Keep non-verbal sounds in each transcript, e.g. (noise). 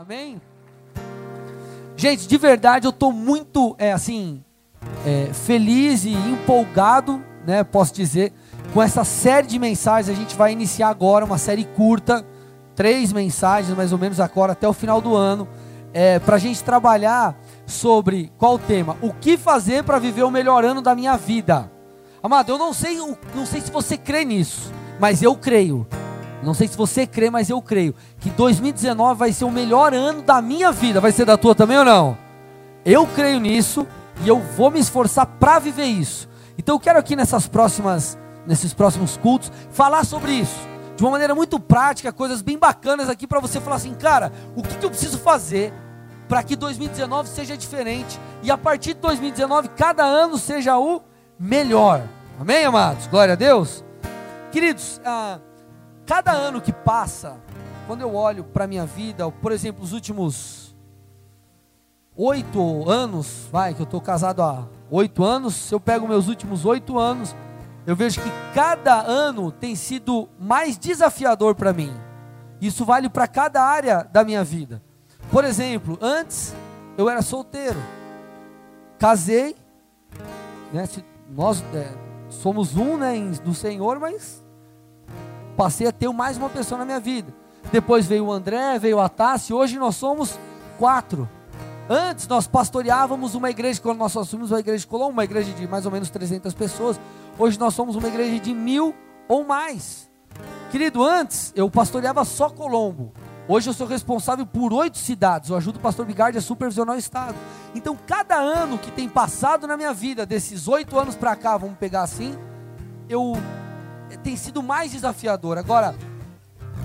Amém? Gente, de verdade eu estou muito, é, assim, é, feliz e empolgado, né, posso dizer, com essa série de mensagens. A gente vai iniciar agora uma série curta, três mensagens mais ou menos agora até o final do ano, é, para a gente trabalhar sobre qual o tema? O que fazer para viver o melhor ano da minha vida? Amado, eu não sei, não sei se você crê nisso, mas eu creio. Não sei se você crê, mas eu creio que 2019 vai ser o melhor ano da minha vida. Vai ser da tua também ou não? Eu creio nisso e eu vou me esforçar para viver isso. Então eu quero aqui nessas próximas, nesses próximos cultos falar sobre isso de uma maneira muito prática, coisas bem bacanas aqui para você falar assim, cara, o que, que eu preciso fazer para que 2019 seja diferente e a partir de 2019 cada ano seja o melhor. Amém, amados? Glória a Deus. Queridos, ah, cada ano que passa, quando eu olho para a minha vida, por exemplo, os últimos oito anos, vai, que eu estou casado há oito anos, se eu pego meus últimos oito anos, eu vejo que cada ano tem sido mais desafiador para mim. Isso vale para cada área da minha vida. Por exemplo, antes eu era solteiro, casei, né, nós é, somos um né, do Senhor, mas passei a ter mais uma pessoa na minha vida. Depois veio o André, veio a Tassi, hoje nós somos quatro. Antes nós pastoreávamos uma igreja, quando nós assumimos uma igreja de Colombo, uma igreja de mais ou menos 300 pessoas. Hoje nós somos uma igreja de mil ou mais. Querido, antes eu pastoreava só Colombo. Hoje eu sou responsável por oito cidades. Eu ajudo o pastor Bigardi a supervisionar o estado. Então, cada ano que tem passado na minha vida, desses oito anos para cá, vamos pegar assim, eu tem sido mais desafiador. Agora,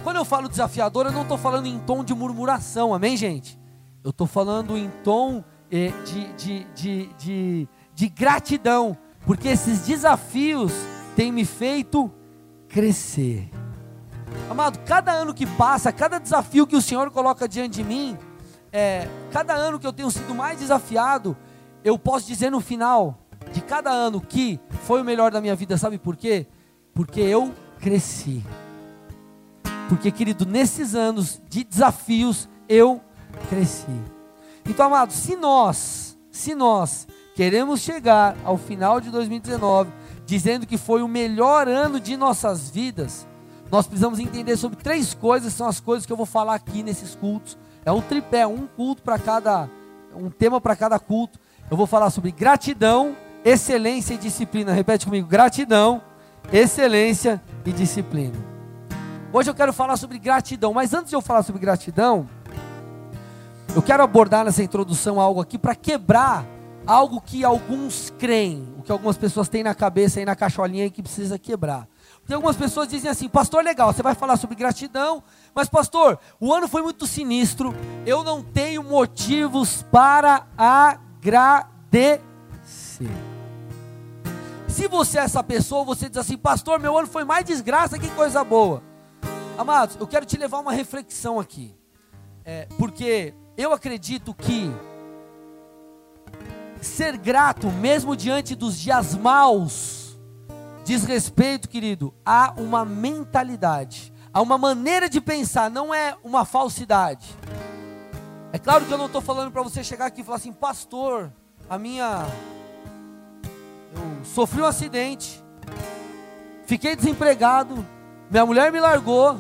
quando eu falo desafiador, eu não estou falando em tom de murmuração, amém, gente? Eu estou falando em tom eh, de, de, de, de, de gratidão, porque esses desafios têm me feito crescer. Amado, cada ano que passa, cada desafio que o Senhor coloca diante de mim, é, cada ano que eu tenho sido mais desafiado, eu posso dizer no final de cada ano que foi o melhor da minha vida, sabe por quê? Porque eu cresci. Porque, querido, nesses anos de desafios, eu cresci. Então, amado, se nós, se nós queremos chegar ao final de 2019 dizendo que foi o melhor ano de nossas vidas, nós precisamos entender sobre três coisas, são as coisas que eu vou falar aqui nesses cultos. É um tripé, um culto para cada, um tema para cada culto. Eu vou falar sobre gratidão, excelência e disciplina. Repete comigo: gratidão, excelência e disciplina. Hoje eu quero falar sobre gratidão, mas antes de eu falar sobre gratidão, eu quero abordar nessa introdução algo aqui para quebrar algo que alguns creem, o que algumas pessoas têm na cabeça e na caixolinha e que precisa quebrar. Tem algumas pessoas dizem assim, pastor, legal, você vai falar sobre gratidão, mas pastor, o ano foi muito sinistro, eu não tenho motivos para agradecer. Se você é essa pessoa, você diz assim, pastor, meu ano foi mais desgraça que coisa boa. Amados, eu quero te levar uma reflexão aqui, é, porque eu acredito que ser grato, mesmo diante dos dias maus, diz respeito, querido, a uma mentalidade, a uma maneira de pensar, não é uma falsidade. É claro que eu não estou falando para você chegar aqui e falar assim, pastor, a minha. Sofri um acidente, fiquei desempregado, minha mulher me largou,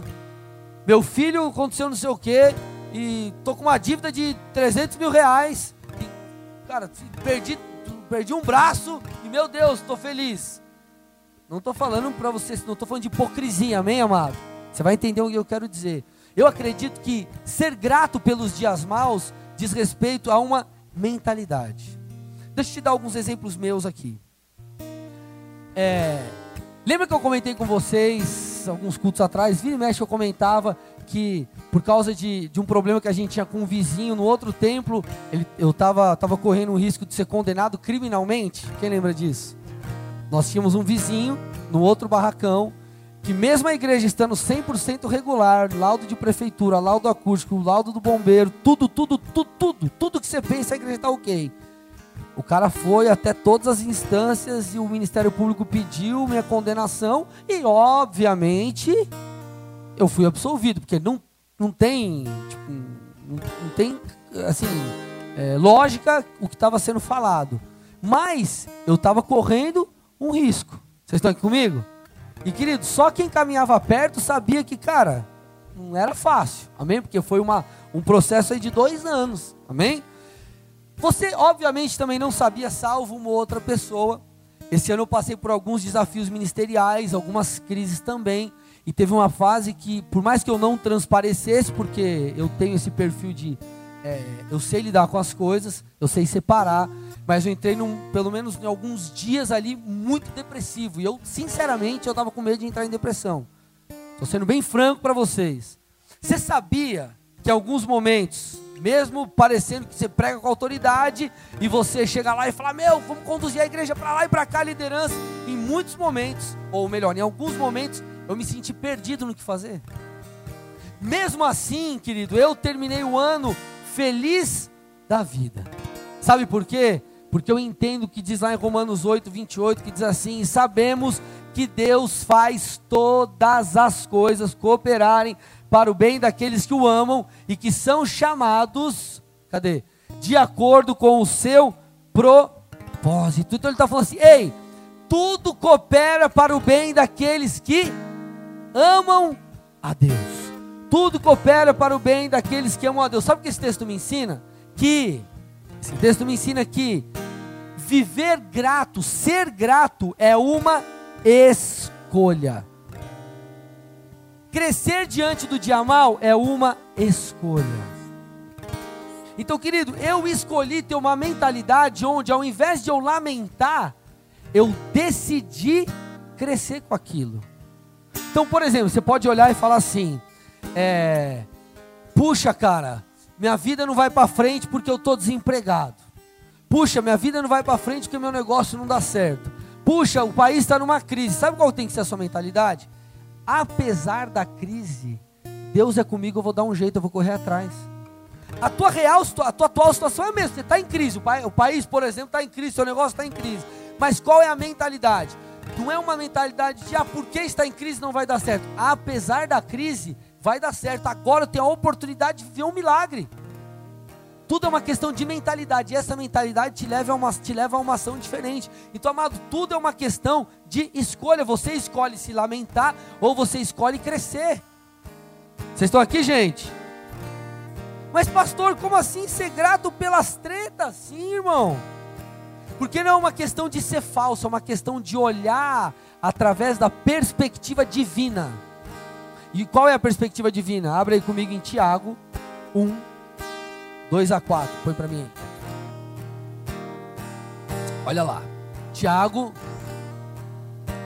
meu filho aconteceu não sei o que, e tô com uma dívida de 300 mil reais, e, cara, perdi, perdi um braço, e meu Deus, estou feliz. Não estou falando para você, não estou falando de hipocrisia, amém, amado? Você vai entender o que eu quero dizer. Eu acredito que ser grato pelos dias maus diz respeito a uma mentalidade. Deixa eu te dar alguns exemplos meus aqui. É, lembra que eu comentei com vocês alguns cultos atrás? Vira e mexe eu comentava que por causa de, de um problema que a gente tinha com um vizinho no outro templo, ele, eu estava tava correndo o risco de ser condenado criminalmente. Quem lembra disso? Nós tínhamos um vizinho no outro barracão que mesmo a igreja estando 100% regular, laudo de prefeitura, laudo acústico, laudo do bombeiro, tudo, tudo, tudo, tudo, tudo que você pensa a igreja está ok. O cara foi até todas as instâncias e o Ministério Público pediu minha condenação e, obviamente, eu fui absolvido, porque não, não tem, tipo, não, não tem, assim, é, lógica o que estava sendo falado. Mas eu estava correndo um risco. Vocês estão aqui comigo? E querido, só quem caminhava perto sabia que, cara, não era fácil. Amém? Porque foi uma, um processo aí de dois anos. Amém? Você, obviamente, também não sabia, salvo uma outra pessoa. Esse ano eu passei por alguns desafios ministeriais, algumas crises também. E teve uma fase que, por mais que eu não transparecesse, porque eu tenho esse perfil de. É, eu sei lidar com as coisas, eu sei separar, mas eu entrei num, pelo menos em alguns dias ali muito depressivo. E eu, sinceramente, eu estava com medo de entrar em depressão. Estou sendo bem franco para vocês. Você sabia que em alguns momentos, mesmo parecendo que você prega com autoridade, e você chega lá e fala: Meu, vamos conduzir a igreja para lá e para cá, liderança. Em muitos momentos, ou melhor, em alguns momentos, eu me senti perdido no que fazer. Mesmo assim, querido, eu terminei o ano feliz da vida. Sabe por quê? Porque eu entendo que diz lá em Romanos 8, 28, que diz assim: e sabemos que Deus faz todas as coisas cooperarem para o bem daqueles que o amam e que são chamados, cadê? De acordo com o seu propósito. Então ele está falando assim: ei, tudo coopera para o bem daqueles que amam a Deus. Tudo coopera para o bem daqueles que amam a Deus. Sabe o que esse texto me ensina? Que esse texto me ensina que viver grato, ser grato é uma escolha. Crescer diante do dia mal é uma escolha. Então, querido, eu escolhi ter uma mentalidade onde, ao invés de eu lamentar, eu decidi crescer com aquilo. Então, por exemplo, você pode olhar e falar assim: é, puxa, cara, minha vida não vai para frente porque eu estou desempregado. Puxa, minha vida não vai para frente porque meu negócio não dá certo. Puxa, o país está numa crise. Sabe qual tem que ser a sua mentalidade? Apesar da crise, Deus é comigo, eu vou dar um jeito, eu vou correr atrás. A tua real, a tua atual situação é a mesma. Você está em crise. O país, por exemplo, está em crise. Seu negócio está em crise. Mas qual é a mentalidade? Não é uma mentalidade de, ah, porque está em crise não vai dar certo. Apesar da crise, vai dar certo. Agora eu tenho a oportunidade de ver um milagre. Tudo é uma questão de mentalidade. E essa mentalidade te leva, a uma, te leva a uma ação diferente. Então, amado, tudo é uma questão de escolha. Você escolhe se lamentar ou você escolhe crescer. Vocês estão aqui, gente? Mas, pastor, como assim ser grato pelas tretas? Sim, irmão. Porque não é uma questão de ser falso, é uma questão de olhar através da perspectiva divina. E qual é a perspectiva divina? Abra aí comigo em Tiago 1, 2 a 4. Põe para mim. Olha lá. Tiago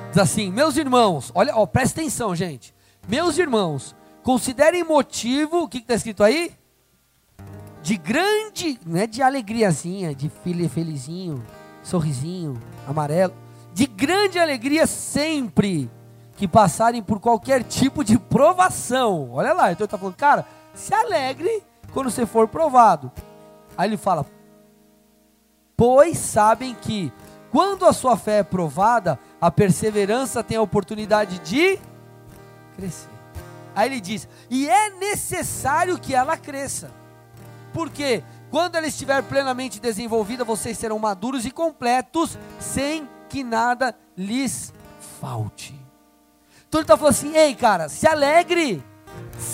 diz assim: Meus irmãos, olha, ó, presta atenção, gente. Meus irmãos, considerem motivo, o que está escrito aí? De grande, não é de alegriazinha, de felizinho, sorrisinho, amarelo, de grande alegria sempre que passarem por qualquer tipo de provação. Olha lá, então ele está falando, cara, se alegre quando você for provado. Aí ele fala, pois sabem que quando a sua fé é provada, a perseverança tem a oportunidade de crescer. Aí ele diz, e é necessário que ela cresça. Porque quando ela estiver plenamente desenvolvida, vocês serão maduros e completos, sem que nada lhes falte. Então ele está falando assim: ei, cara, se alegre,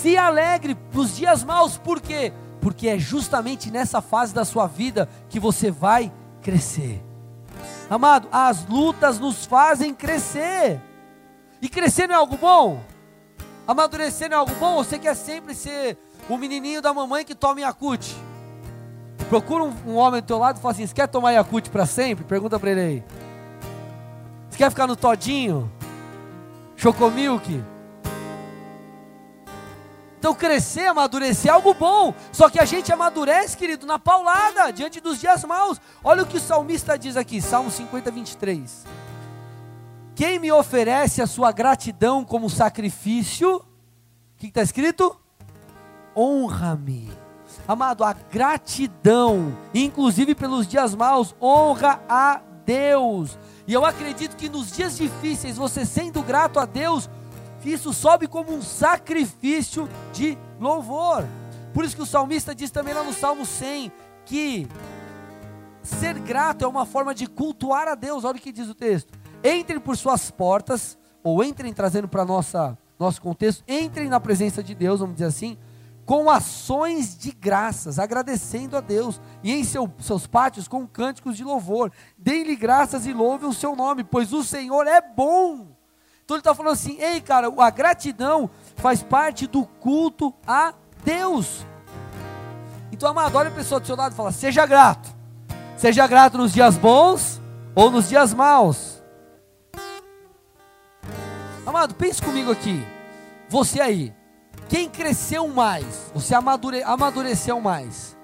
se alegre nos dias maus, por quê? Porque é justamente nessa fase da sua vida que você vai crescer. Amado, as lutas nos fazem crescer. E crescer não é algo bom? Amadurecer não é algo bom? Você quer sempre ser o menininho da mamãe que toma Yakut? Procura um, um, homem do teu lado e fala assim: Você quer tomar Yakut para sempre? Pergunta para ele aí. Você quer ficar no todinho? Chocomilk? Então crescer, amadurecer é algo bom. Só que a gente amadurece, querido, na paulada, diante dos dias maus. Olha o que o salmista diz aqui, Salmo 50, 23. Quem me oferece a sua gratidão como sacrifício, o que está escrito? Honra-me. Amado, a gratidão, inclusive pelos dias maus, honra a Deus. E eu acredito que nos dias difíceis, você sendo grato a Deus, isso sobe como um sacrifício de louvor. Por isso que o salmista diz também lá no Salmo 100 que ser grato é uma forma de cultuar a Deus. Olha o que diz o texto: entrem por suas portas, ou entrem trazendo para nossa nosso contexto, entrem na presença de Deus, vamos dizer assim, com ações de graças, agradecendo a Deus, e em seu, seus pátios com cânticos de louvor. Deem-lhe graças e louvem o seu nome, pois o Senhor é bom. Então ele está falando assim: ei, cara, a gratidão faz parte do culto a Deus. Então, amado, olha a pessoa do seu lado e fala: seja grato. Seja grato nos dias bons ou nos dias maus. Amado, pense comigo aqui. Você aí, quem cresceu mais? Você amadure, amadureceu mais?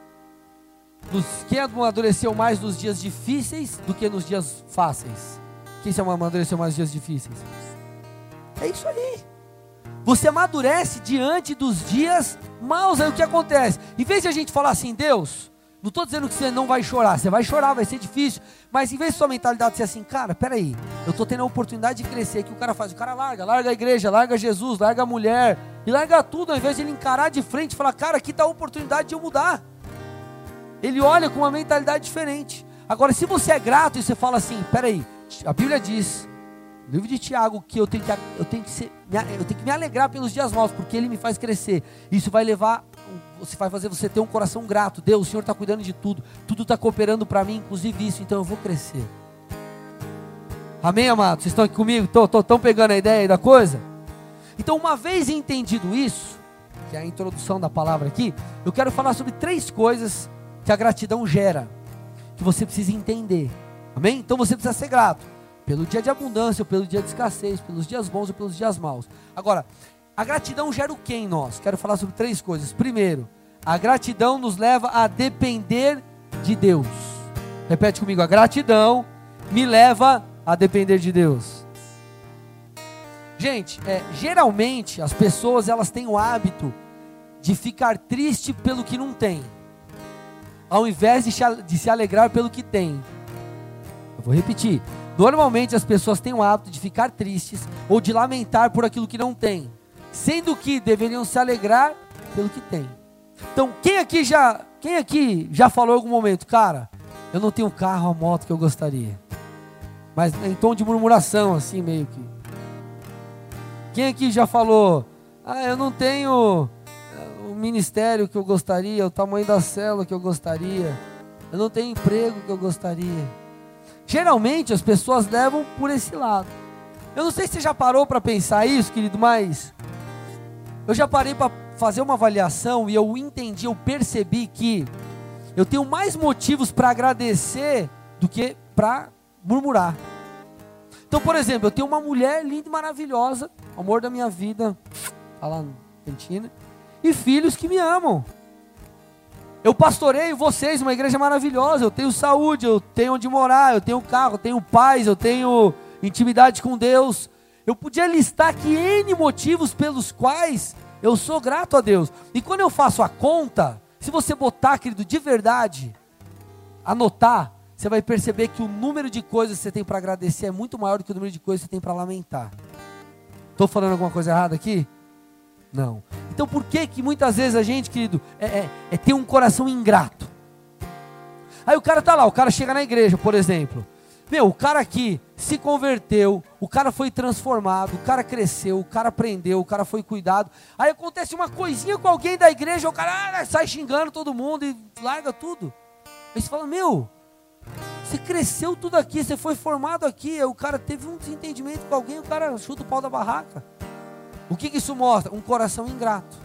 Nos, quem amadureceu mais nos dias difíceis do que nos dias fáceis? Quem se amadureceu mais nos dias difíceis? É isso aí. Você amadurece diante dos dias maus. Aí o que acontece? Em vez de a gente falar assim, Deus, não estou dizendo que você não vai chorar, você vai chorar, vai ser difícil. Mas em vez de sua mentalidade ser assim, cara, peraí, eu estou tendo a oportunidade de crescer. que o cara faz? O cara larga, larga a igreja, larga Jesus, larga a mulher, e larga tudo, ao invés de ele encarar de frente e falar, cara, aqui está a oportunidade de eu mudar. Ele olha com uma mentalidade diferente. Agora, se você é grato e você fala assim, peraí, a Bíblia diz, livro de Tiago que eu tenho que, eu tenho que, ser, eu tenho que me alegrar pelos dias maus, porque ele me faz crescer. Isso vai levar, você vai fazer você ter um coração grato. Deus, o Senhor está cuidando de tudo, tudo está cooperando para mim, inclusive isso, então eu vou crescer. Amém, amados? Vocês estão aqui comigo? Estão pegando a ideia da coisa? Então, uma vez entendido isso, que é a introdução da palavra aqui, eu quero falar sobre três coisas que a gratidão gera, que você precisa entender. Amém? Então você precisa ser grato pelo dia de abundância, ou pelo dia de escassez, pelos dias bons ou pelos dias maus. Agora, a gratidão gera o que em nós? Quero falar sobre três coisas. Primeiro, a gratidão nos leva a depender de Deus. Repete comigo, a gratidão me leva a depender de Deus. Gente, é, geralmente as pessoas elas têm o hábito de ficar triste pelo que não tem, ao invés de, se alegrar pelo que tem. Eu vou repetir. Normalmente as pessoas têm o hábito de ficar tristes ou de lamentar por aquilo que não tem, sendo que deveriam se alegrar pelo que tem. Então, quem aqui já, quem aqui já falou em algum momento, cara, eu não tenho o carro, a moto que eu gostaria. Mas em tom de murmuração assim meio que. Quem aqui já falou, ah, eu não tenho eh, o ministério que eu gostaria, o tamanho da célula que eu gostaria. Eu não tenho emprego que eu gostaria. Geralmente as pessoas levam por esse lado. Eu não sei se você já parou para pensar isso, querido, mas eu já parei para fazer uma avaliação e eu entendi, eu percebi que eu tenho mais motivos para agradecer do que para murmurar. Então, por exemplo, eu tenho uma mulher linda e maravilhosa, amor da minha vida, lá na cantina, e filhos que me amam. Eu pastoreio vocês, uma igreja maravilhosa. Eu tenho saúde, eu tenho onde morar, eu tenho carro, eu tenho paz, eu tenho intimidade com Deus. Eu podia listar aqui N motivos pelos quais eu sou grato a Deus. E quando eu faço a conta, se você botar, querido, de verdade, anotar, você vai perceber que o número de coisas que você tem para agradecer é muito maior do que o número de coisas que você tem para lamentar. Estou falando alguma coisa errada aqui? Não. Então por que que muitas vezes a gente, querido, é, é, é ter um coração ingrato? Aí o cara tá lá, o cara chega na igreja, por exemplo. Meu, o cara aqui se converteu, o cara foi transformado, o cara cresceu, o cara aprendeu, o cara foi cuidado. Aí acontece uma coisinha com alguém da igreja, o cara ah, sai xingando todo mundo e larga tudo. Aí você fala, meu, você cresceu tudo aqui, você foi formado aqui, o cara teve um desentendimento com alguém, o cara chuta o pau da barraca. O que, que isso mostra? Um coração ingrato.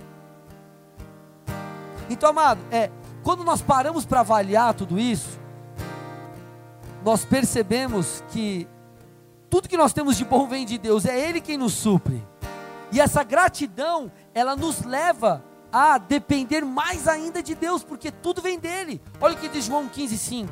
Então, amado, é, quando nós paramos para avaliar tudo isso, nós percebemos que tudo que nós temos de bom vem de Deus, é Ele quem nos supre. E essa gratidão, ela nos leva a depender mais ainda de Deus, porque tudo vem dele. Olha o que diz João 15,5.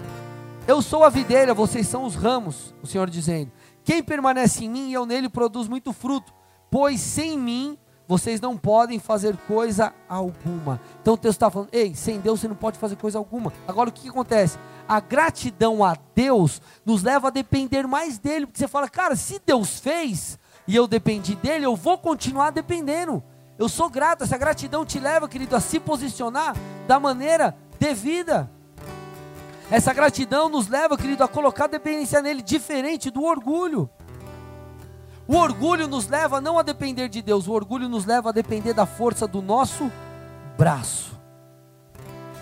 Eu sou a videira, vocês são os ramos, o Senhor dizendo. Quem permanece em mim e eu nele produz muito fruto, pois sem mim vocês não podem fazer coisa alguma. Então o texto está falando, ei, sem Deus você não pode fazer coisa alguma. Agora o que, que, acontece? A gratidão a Deus nos leva a depender mais dele, porque você fala, cara, se Deus fez e eu dependi dele, eu vou continuar dependendo. Eu sou grato, essa gratidão te leva, querido, a se posicionar da maneira devida. Essa gratidão nos leva, querido, a colocar dependência nele, diferente do orgulho. O orgulho nos leva não a depender de Deus, o orgulho nos leva a depender da força do nosso braço.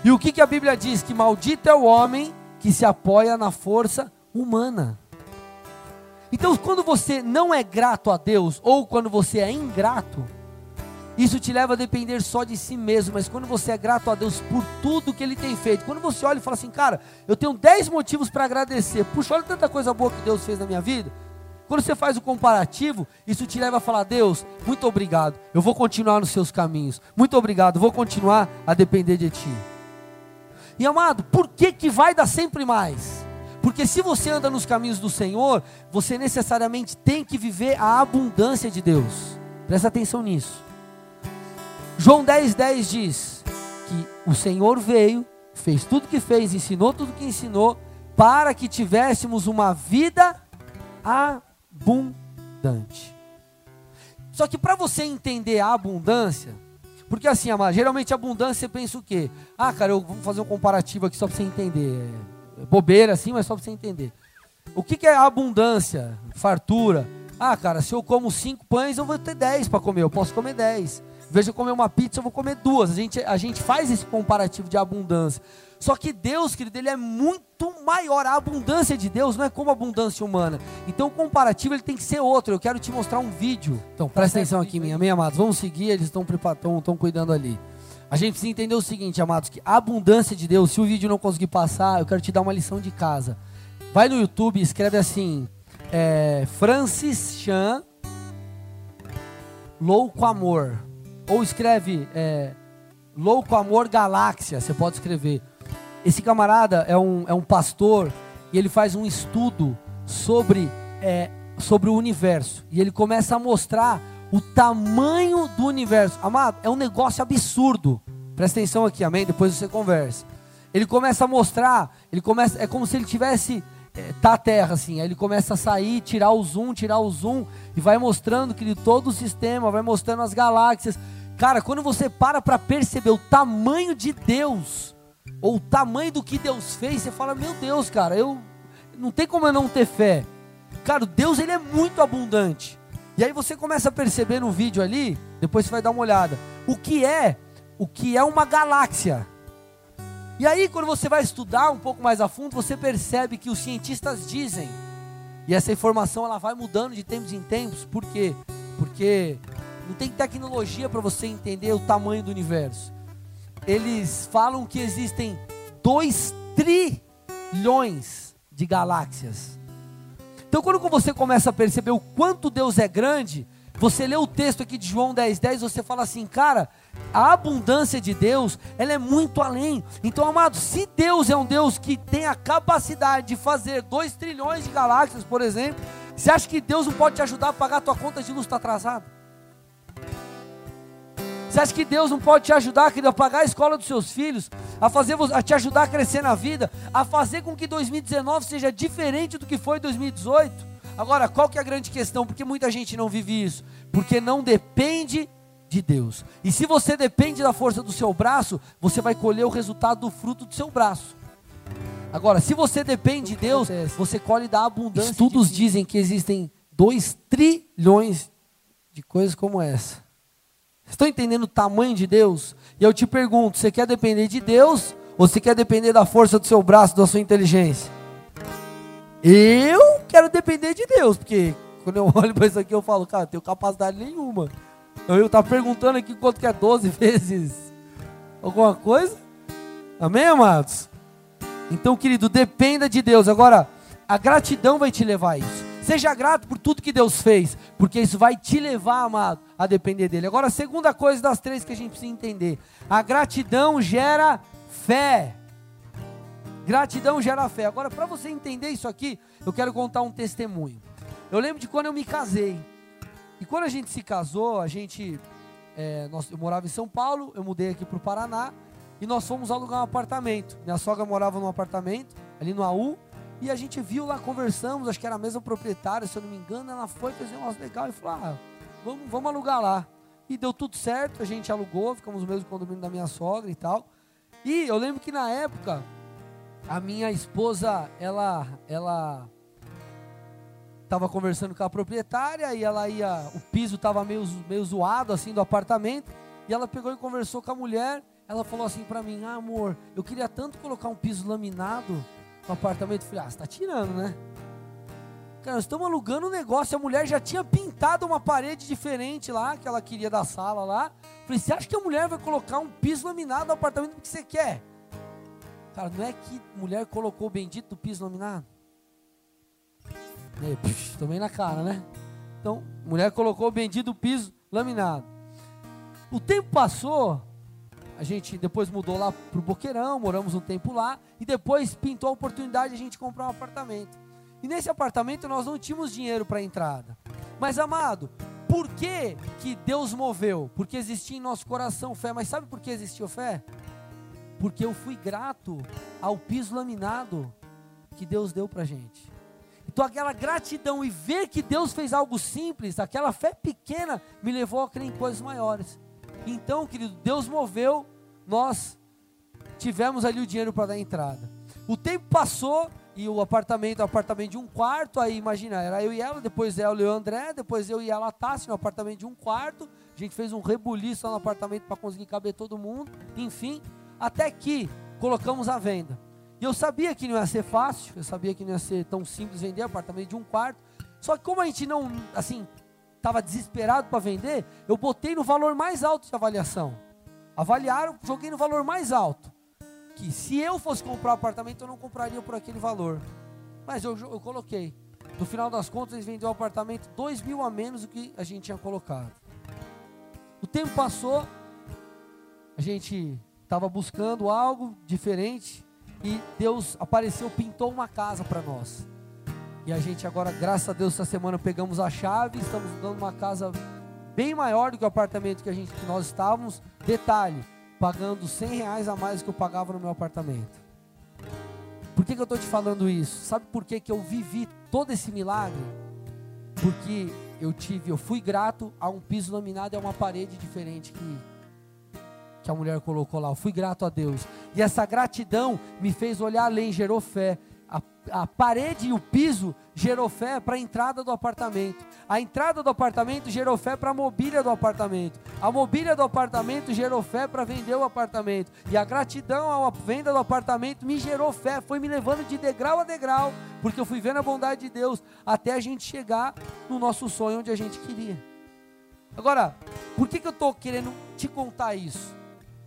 E o que, que a Bíblia diz? Que maldito é o homem que se apoia na força humana. Então, quando você não é grato a Deus, ou quando você é ingrato, isso te leva a depender só de si mesmo, mas quando você é grato a Deus por tudo que Ele tem feito, quando você olha e fala assim, cara, eu tenho 10 motivos para agradecer, puxa, olha tanta coisa boa que Deus fez na minha vida. Quando você faz o comparativo, isso te leva a falar, Deus, muito obrigado, eu vou continuar nos seus caminhos, muito obrigado, vou continuar a depender de Ti. E amado, por que, que vai dar sempre mais? Porque se você anda nos caminhos do Senhor, você necessariamente tem que viver a abundância de Deus. Presta atenção nisso. João 10,10 10 diz que o Senhor veio, fez tudo que fez, ensinou tudo que ensinou, para que tivéssemos uma vida abundante. Só que para você entender a abundância, porque assim, amado, geralmente abundância você pensa o quê? Ah, cara, eu vou fazer um comparativo aqui só para você entender. É bobeira assim, mas só para você entender. O que, que é abundância, fartura? Ah, cara, se eu como cinco pães, eu vou ter dez para comer, eu posso comer dez de eu comer uma pizza, eu vou comer duas. A gente, a gente faz esse comparativo de abundância. Só que Deus, querido, ele é muito maior. A abundância de Deus não é como a abundância humana. Então o comparativo ele tem que ser outro. Eu quero te mostrar um vídeo. Então presta atenção aqui, minha, minha amados. Vamos seguir, eles estão estão cuidando ali. A gente precisa entender o seguinte, amados, que a abundância de Deus, se o vídeo não conseguir passar, eu quero te dar uma lição de casa. Vai no YouTube e escreve assim, é, Francis Chan, Louco Amor. Ou escreve é, Louco Amor Galáxia, você pode escrever. Esse camarada é um, é um pastor e ele faz um estudo sobre, é, sobre o universo. E ele começa a mostrar o tamanho do universo. Amado, é um negócio absurdo. Presta atenção aqui, amém? Depois você conversa. Ele começa a mostrar, ele começa, é como se ele tivesse é, tá a terra assim, aí ele começa a sair, tirar o zoom, tirar o zoom e vai mostrando que todo o sistema, vai mostrando as galáxias. Cara, quando você para para perceber o tamanho de Deus, ou o tamanho do que Deus fez, você fala: "Meu Deus, cara, eu não tem como eu não ter fé". Cara, Deus ele é muito abundante. E aí você começa a perceber no vídeo ali, depois você vai dar uma olhada, o que é, o que é uma galáxia. E aí quando você vai estudar um pouco mais a fundo, você percebe que os cientistas dizem, e essa informação ela vai mudando de tempos em tempos, por quê? Porque não tem tecnologia para você entender o tamanho do universo. Eles falam que existem 2 trilhões de galáxias. Então, quando você começa a perceber o quanto Deus é grande, você lê o texto aqui de João 10, 10, você fala assim, cara, a abundância de Deus, ela é muito além. Então, amado, se Deus é um Deus que tem a capacidade de fazer 2 trilhões de galáxias, por exemplo, você acha que Deus não pode te ajudar a pagar a tua conta de luz está atrasada? Você acha que Deus não pode te ajudar, querido, a pagar a escola dos seus filhos, a fazer a te ajudar a crescer na vida, a fazer com que 2019 seja diferente do que foi 2018? Agora, qual que é a grande questão? Porque muita gente não vive isso, porque não depende de Deus. E se você depende da força do seu braço, você vai colher o resultado do fruto do seu braço. Agora, se você depende de Deus, você colhe da abundância. Estudos dizem que existem 2 trilhões de coisas como essa. Estão entendendo o tamanho de Deus? E eu te pergunto: você quer depender de Deus ou você quer depender da força do seu braço, da sua inteligência? Eu quero depender de Deus, porque quando eu (laughs) olho para isso aqui eu falo, cara, não tenho capacidade nenhuma. Eu estava perguntando aqui quanto que é 12 (laughs) vezes alguma coisa. Amém, amados? Então, querido, dependa de Deus. Agora, a gratidão vai te levar a isso. Seja grato por tudo que Deus fez, porque isso vai te levar, amado, a depender dele. Agora, a segunda coisa das três que a gente precisa entender: a gratidão gera fé. Gratidão gera fé. Agora, para você entender isso aqui, eu quero contar um testemunho. Eu lembro de quando eu me casei. E quando a gente se casou, a gente. É, nós, eu morava em São Paulo, eu mudei aqui para o Paraná. E nós fomos alugar um apartamento. Minha sogra morava num apartamento, ali no AU. E a gente viu lá, conversamos, acho que era a mesma proprietária, se eu não me engano, ela foi fazer um negócio legal e falou: ah, vamos, vamos alugar lá. E deu tudo certo, a gente alugou, ficamos no mesmo condomínio da minha sogra e tal. E eu lembro que na época, a minha esposa, ela, ela estava conversando com a proprietária e ela ia, o piso estava meio, meio zoado assim do apartamento. E ela pegou e conversou com a mulher. Ela falou assim para mim: ah, amor, eu queria tanto colocar um piso laminado no apartamento. Falei: ah, você tá tirando, né? Cara, nós estamos alugando um negócio. A mulher já tinha pintado uma parede diferente lá, que ela queria da sala lá. Falei, você acha que a mulher vai colocar um piso laminado no apartamento que você quer? Cara, não é que mulher colocou o bendito piso laminado? Pux, tomei na cara, né? Então, mulher colocou o bendito piso laminado. O tempo passou, a gente depois mudou lá pro Boqueirão, moramos um tempo lá, e depois pintou a oportunidade de a gente comprar um apartamento. E nesse apartamento nós não tínhamos dinheiro para entrada. Mas amado, por que, que Deus moveu? Porque existia em nosso coração fé. Mas sabe por que existiu fé? Porque eu fui grato ao piso laminado que Deus deu para gente. Então aquela gratidão e ver que Deus fez algo simples, aquela fé pequena, me levou a crer em coisas maiores. Então, querido, Deus moveu, nós tivemos ali o dinheiro para dar entrada. O tempo passou, e o apartamento é um apartamento de um quarto, aí imagina, era eu e ela, depois ela e o André, depois eu e ela Tassi no apartamento de um quarto, a gente fez um rebuliço lá no apartamento para conseguir caber todo mundo, enfim, até que colocamos a venda. E eu sabia que não ia ser fácil, eu sabia que não ia ser tão simples vender apartamento de um quarto, só que como a gente não, assim, estava desesperado para vender, eu botei no valor mais alto de avaliação. Avaliaram, joguei no valor mais alto que se eu fosse comprar um apartamento, eu não compraria por aquele valor. Mas eu, eu coloquei. No final das contas, eles venderam o apartamento 2 mil a menos do que a gente tinha colocado. O tempo passou, a gente estava buscando algo diferente e Deus apareceu, pintou uma casa para nós. E a gente agora, graças a Deus, essa semana pegamos a chave, estamos dando uma casa bem maior do que o apartamento que a gente que nós estávamos. Detalhe, pagando 100 reais a mais do que eu pagava no meu apartamento. Por que, que eu estou te falando isso? Sabe por que, que eu vivi todo esse milagre? Porque eu tive, eu fui grato a um piso laminado e a uma parede diferente que, que a mulher colocou lá. Eu fui grato a Deus. E essa gratidão me fez olhar além, gerou fé a parede e o piso gerou fé para a entrada do apartamento. A entrada do apartamento gerou fé para a mobília do apartamento. A mobília do apartamento gerou fé para vender o apartamento. E a gratidão à venda do apartamento me gerou fé, foi me levando de degrau a degrau, porque eu fui vendo a bondade de Deus até a gente chegar no nosso sonho onde a gente queria. Agora, por que, que eu estou querendo te contar isso?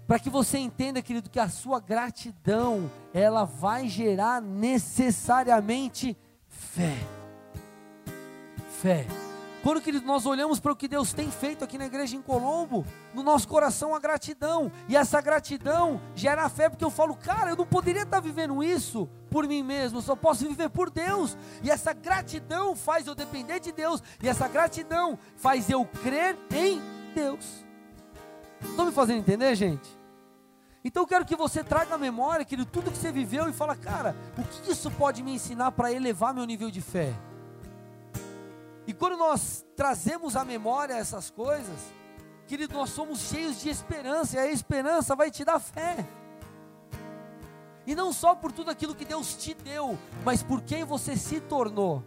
Para que você entenda, querido, que a sua gratidão, ela vai gerar necessariamente fé. Fé. Quando, querido, nós olhamos para o que Deus tem feito aqui na igreja em Colombo, no nosso coração a gratidão, e essa gratidão gera fé, porque eu falo, cara, eu não poderia estar vivendo isso por mim mesmo, eu só posso viver por Deus, e essa gratidão faz eu depender de Deus, e essa gratidão faz eu crer em Deus. Estão me fazendo entender, gente? Então eu quero que você traga à memória, querido, tudo que você viveu e fala, cara, o que isso pode me ensinar para elevar meu nível de fé? E quando nós trazemos à memória essas coisas, querido, nós somos cheios de esperança, e a esperança vai te dar fé. E não só por tudo aquilo que Deus te deu, mas por quem você se tornou.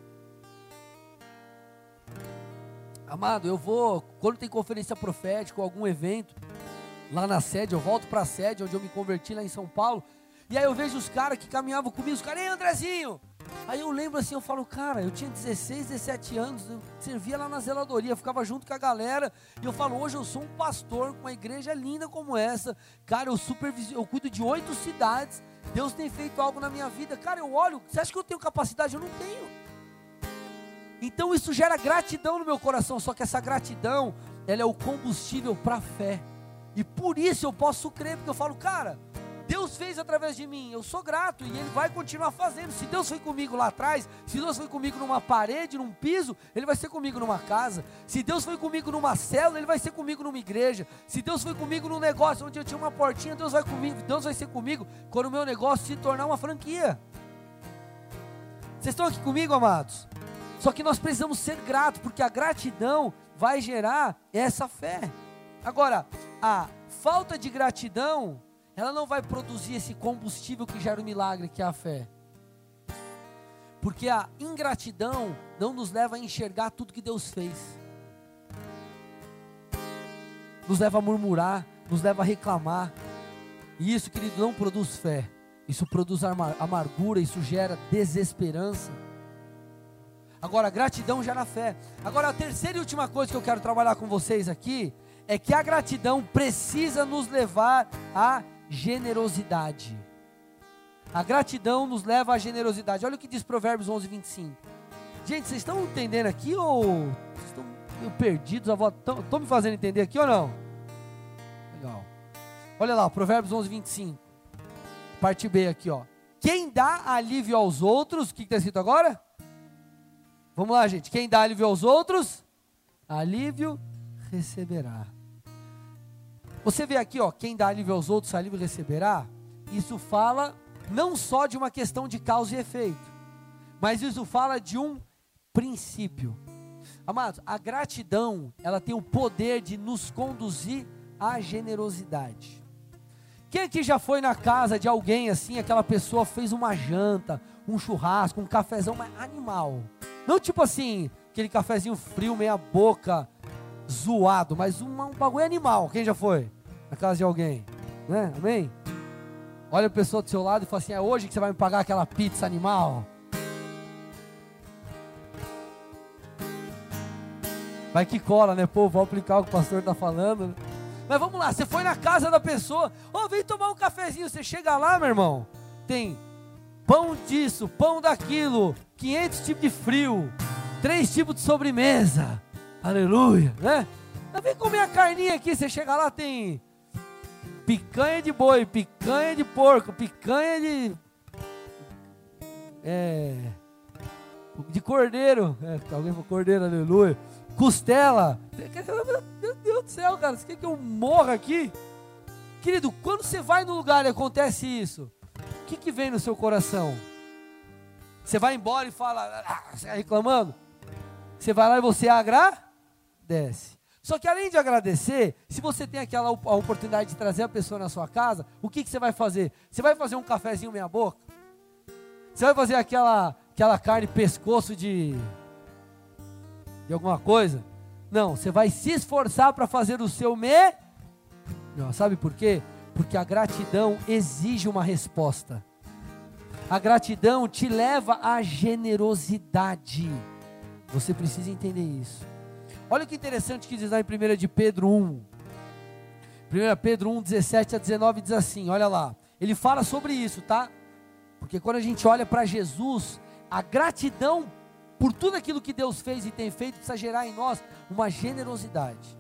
Amado, eu vou, quando tem conferência profética ou algum evento, lá na sede, eu volto para a sede onde eu me converti lá em São Paulo. E aí eu vejo os caras que caminhavam comigo, os caras, ei Andrezinho! Aí eu lembro assim, eu falo, cara, eu tinha 16, 17 anos, eu servia lá na zeladoria, ficava junto com a galera, e eu falo, hoje eu sou um pastor com uma igreja linda como essa, cara, eu supervisiono, eu cuido de oito cidades, Deus tem feito algo na minha vida, cara, eu olho, você acha que eu tenho capacidade? Eu não tenho. Então isso gera gratidão no meu coração, só que essa gratidão, ela é o combustível para a fé. E por isso eu posso crer, porque eu falo, cara, Deus fez através de mim, eu sou grato e Ele vai continuar fazendo. Se Deus foi comigo lá atrás, se Deus foi comigo numa parede, num piso, Ele vai ser comigo numa casa. Se Deus foi comigo numa célula, Ele vai ser comigo numa igreja. Se Deus foi comigo num negócio onde eu tinha uma portinha, Deus vai comigo, Deus vai ser comigo quando o meu negócio se tornar uma franquia. Vocês estão aqui comigo, amados? Só que nós precisamos ser gratos, porque a gratidão vai gerar essa fé. Agora, a falta de gratidão, ela não vai produzir esse combustível que gera o milagre, que é a fé. Porque a ingratidão não nos leva a enxergar tudo que Deus fez. Nos leva a murmurar, nos leva a reclamar. E isso, querido, não produz fé. Isso produz amargura, isso gera desesperança. Agora, gratidão gera fé. Agora, a terceira e última coisa que eu quero trabalhar com vocês aqui é que a gratidão precisa nos levar à generosidade. A gratidão nos leva à generosidade. Olha o que diz Provérbios 11, 25. Gente, vocês estão entendendo aqui ou vocês estão meio perdidos? Estão me fazendo entender aqui ou não? Legal. Olha lá, Provérbios 11, 25. Parte B aqui, ó. Quem dá alívio aos outros, o que está escrito agora? Vamos lá, gente. Quem dá alívio aos outros, alívio receberá. Você vê aqui, ó, quem dá alívio aos outros, alívio receberá. Isso fala não só de uma questão de causa e efeito, mas isso fala de um princípio. Amados, a gratidão, ela tem o poder de nos conduzir à generosidade. Quem aqui já foi na casa de alguém assim, aquela pessoa fez uma janta, um churrasco, um cafezão animal. Não tipo assim, aquele cafezinho frio, meia boca, zoado, mas um, um bagulho animal. Quem já foi na casa de alguém? Né? Amém? Olha a pessoa do seu lado e fala assim: é hoje que você vai me pagar aquela pizza animal? Vai que cola, né? Pô, vou aplicar o que o pastor está falando. Mas vamos lá, você foi na casa da pessoa, ô, oh, vem tomar um cafezinho. Você chega lá, meu irmão, tem pão disso, pão daquilo, 500 tipos de frio, três tipos de sobremesa. Aleluia, né? Vem comer a carninha aqui, você chega lá, tem picanha de boi, picanha de porco, picanha de. É. De cordeiro. É, alguém falou cordeiro, aleluia costela. Meu Deus do céu, cara, você quer que eu morra aqui? Querido, quando você vai no lugar e acontece isso, o que, que vem no seu coração? Você vai embora e fala, ah, você está reclamando? Você vai lá e você agradece. Só que além de agradecer, se você tem aquela a oportunidade de trazer a pessoa na sua casa, o que, que você vai fazer? Você vai fazer um cafezinho meia boca? Você vai fazer aquela, aquela carne pescoço de de alguma coisa. Não, você vai se esforçar para fazer o seu me. Não, sabe por quê? Porque a gratidão exige uma resposta. A gratidão te leva à generosidade. Você precisa entender isso. Olha que interessante que diz lá em 1 de Pedro 1. 1 Pedro 1, 17 a 19 diz assim: olha lá. Ele fala sobre isso, tá? Porque quando a gente olha para Jesus, a gratidão por tudo aquilo que Deus fez e tem feito, precisa gerar em nós uma generosidade.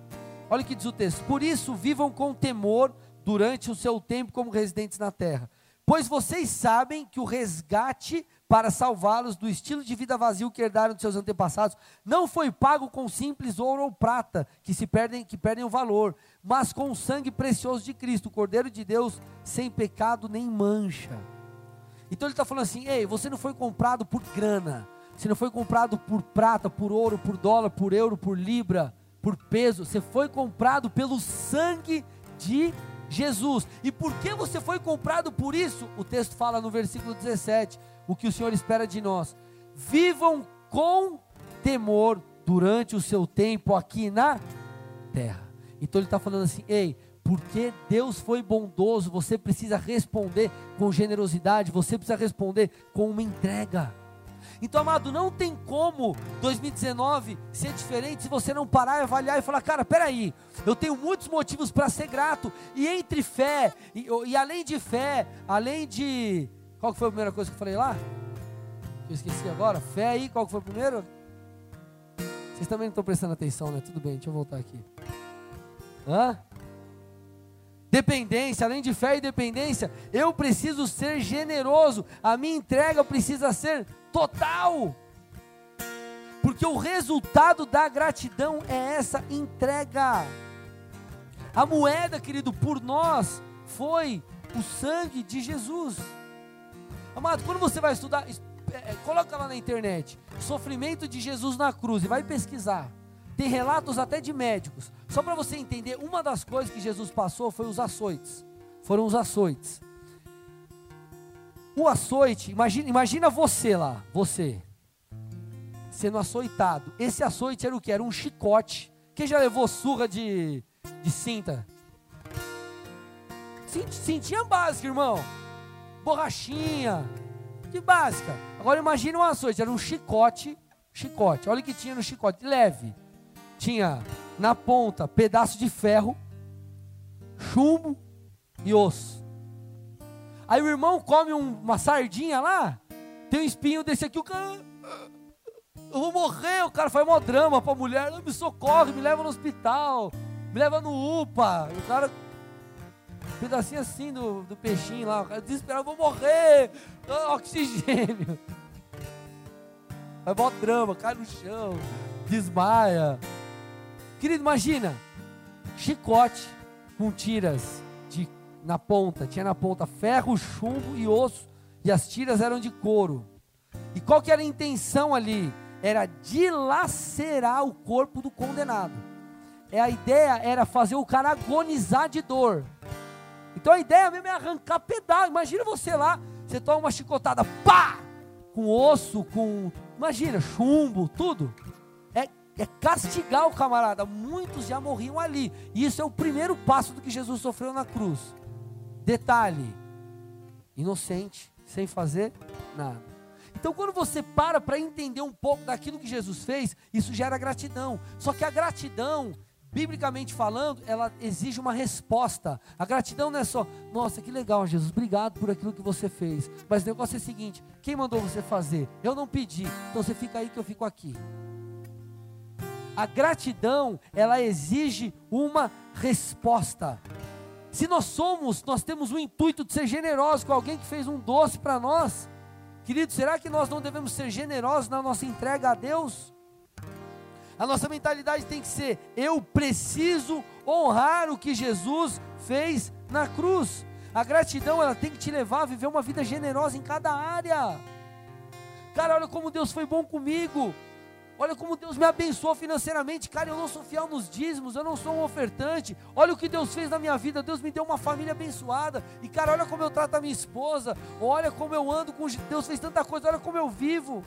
Olha o que diz o texto: Por isso, vivam com temor durante o seu tempo como residentes na terra, pois vocês sabem que o resgate para salvá-los do estilo de vida vazio que herdaram de seus antepassados não foi pago com simples ouro ou prata, que se perdem, que perdem o valor, mas com o sangue precioso de Cristo, o Cordeiro de Deus, sem pecado nem mancha. Então ele está falando assim: ei, você não foi comprado por grana você não foi comprado por prata, por ouro, por dólar, por euro, por libra, por peso. Você foi comprado pelo sangue de Jesus. E por que você foi comprado por isso? O texto fala no versículo 17: o que o Senhor espera de nós. Vivam com temor durante o seu tempo aqui na terra. Então ele está falando assim: ei, porque Deus foi bondoso, você precisa responder com generosidade, você precisa responder com uma entrega. Então, amado, não tem como 2019 ser diferente se você não parar e avaliar e falar, cara, peraí, eu tenho muitos motivos para ser grato. E entre fé, e, e, além de fé, além de. Qual foi a primeira coisa que eu falei lá? Eu esqueci agora. Fé aí, qual foi o primeiro? Vocês também não estão prestando atenção, né? Tudo bem, deixa eu voltar aqui. Hã? Dependência, além de fé e dependência, eu preciso ser generoso. A minha entrega precisa ser total. Porque o resultado da gratidão é essa entrega. A moeda, querido, por nós foi o sangue de Jesus. Amado, quando você vai estudar, é, é, coloca lá na internet, sofrimento de Jesus na cruz e vai pesquisar. Tem relatos até de médicos. Só para você entender, uma das coisas que Jesus passou foi os açoites. Foram os açoites. O açoite, imagina, imagina você lá, você, sendo açoitado. Esse açoite era o que? Era um chicote. Quem já levou surra de, de cinta? Cintinha básica, irmão. Borrachinha. De básica. Agora imagine um açoite, era um chicote. Chicote. Olha o que tinha no chicote. Leve. Tinha na ponta pedaço de ferro, chumbo e osso. Aí o irmão come um, uma sardinha lá, tem um espinho desse aqui, o cara. Eu vou morrer, o cara faz mó drama pra mulher, me socorre, me leva no hospital, me leva no UPA. O cara. Pedacinho assim do, do peixinho lá, o cara desesperado, vou morrer, oxigênio. (laughs) Faz mó drama, cai no chão, desmaia. Querido, imagina, chicote com tiras na ponta, tinha na ponta ferro, chumbo e osso, e as tiras eram de couro. E qual que era a intenção ali? Era dilacerar o corpo do condenado. É a ideia era fazer o cara agonizar de dor. Então a ideia mesmo é arrancar pedaço. Imagina você lá, você toma uma chicotada, pá! Com osso, com. Imagina, chumbo, tudo. É, é castigar o camarada. Muitos já morriam ali. E isso é o primeiro passo do que Jesus sofreu na cruz. Detalhe: inocente, sem fazer nada. Então, quando você para para entender um pouco daquilo que Jesus fez, isso gera gratidão. Só que a gratidão, biblicamente falando, ela exige uma resposta. A gratidão não é só, nossa, que legal, Jesus, obrigado por aquilo que você fez. Mas o negócio é o seguinte: quem mandou você fazer? Eu não pedi, então você fica aí que eu fico aqui. A gratidão, ela exige uma resposta. Se nós somos, nós temos o intuito de ser generosos com alguém que fez um doce para nós, querido, será que nós não devemos ser generosos na nossa entrega a Deus? A nossa mentalidade tem que ser: eu preciso honrar o que Jesus fez na cruz. A gratidão ela tem que te levar a viver uma vida generosa em cada área. Cara, olha como Deus foi bom comigo. Olha como Deus me abençoou financeiramente. Cara, eu não sou fiel nos dízimos, eu não sou um ofertante. Olha o que Deus fez na minha vida. Deus me deu uma família abençoada. E, cara, olha como eu trato a minha esposa. Olha como eu ando com Deus fez tanta coisa. Olha como eu vivo.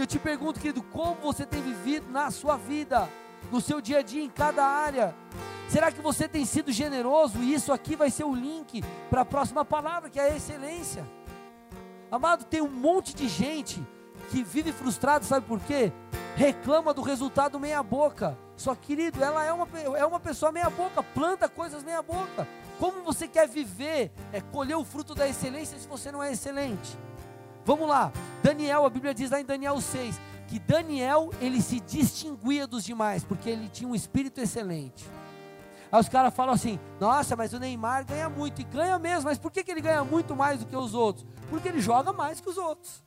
E eu te pergunto, querido, como você tem vivido na sua vida, no seu dia a dia, em cada área? Será que você tem sido generoso? E isso aqui vai ser o link para a próxima palavra, que é a excelência. Amado, tem um monte de gente que vive frustrado, sabe por quê? Reclama do resultado meia boca. Só querido, ela é uma, é uma pessoa meia boca, planta coisas meia boca. Como você quer viver, é colher o fruto da excelência se você não é excelente? Vamos lá, Daniel, a Bíblia diz lá em Daniel 6, que Daniel, ele se distinguia dos demais, porque ele tinha um espírito excelente. Aí os caras falam assim: nossa, mas o Neymar ganha muito, e ganha mesmo, mas por que, que ele ganha muito mais do que os outros? Porque ele joga mais que os outros.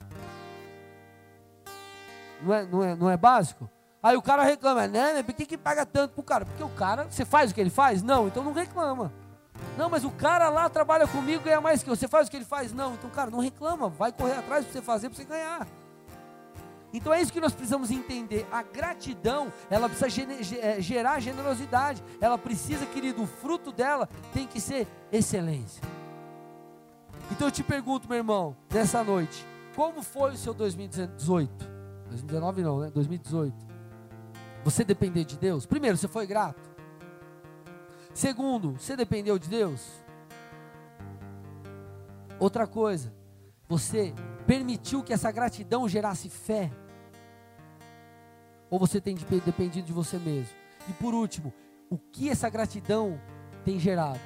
Não é, não é, não é básico? Aí o cara reclama, né? Por que, que paga tanto pro cara? Porque o cara, você faz o que ele faz? Não, então não reclama. Não, mas o cara lá trabalha comigo ganha mais que eu. Você faz o que ele faz? Não, então, cara, não reclama. Vai correr atrás para você fazer, para você ganhar. Então é isso que nós precisamos entender. A gratidão, ela precisa é, gerar generosidade. Ela precisa, querido, o fruto dela tem que ser excelência. Então eu te pergunto, meu irmão, nessa noite, como foi o seu 2018? 2019 não, né? 2018. Você depender de Deus? Primeiro, você foi grato. Segundo, você dependeu de Deus? Outra coisa, você permitiu que essa gratidão gerasse fé? Ou você tem dependido de você mesmo? E por último, o que essa gratidão tem gerado?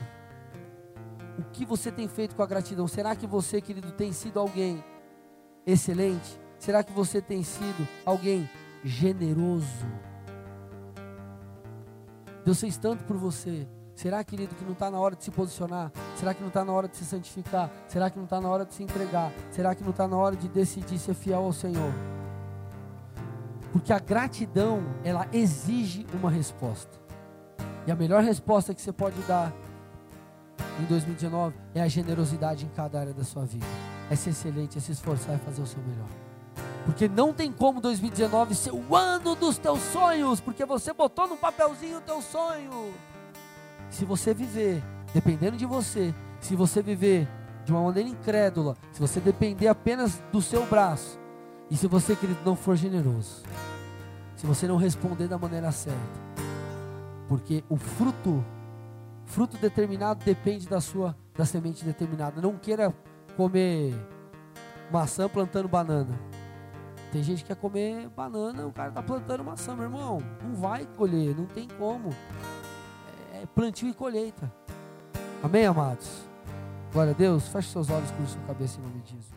O que você tem feito com a gratidão? Será que você, querido, tem sido alguém excelente? Será que você tem sido alguém generoso? Deus fez tanto por você. Será, querido, que não está na hora de se posicionar? Será que não está na hora de se santificar? Será que não está na hora de se entregar? Será que não está na hora de decidir ser fiel ao Senhor? Porque a gratidão, ela exige uma resposta. E a melhor resposta que você pode dar em 2019 é a generosidade em cada área da sua vida. É ser excelente, é se esforçar e fazer o seu melhor. Porque não tem como 2019 ser o ano dos teus sonhos, porque você botou no papelzinho o teu sonho. Se você viver dependendo de você, se você viver de uma maneira incrédula, se você depender apenas do seu braço, e se você, querido, não for generoso, se você não responder da maneira certa, porque o fruto, fruto determinado depende da sua, da semente determinada. Não queira comer maçã plantando banana. Tem gente que quer comer banana, o cara está plantando maçã, meu irmão. Não vai colher, não tem como. É plantio e colheita. Amém, amados? Glória a Deus. Feche seus olhos, com sua cabeça em nome de Jesus.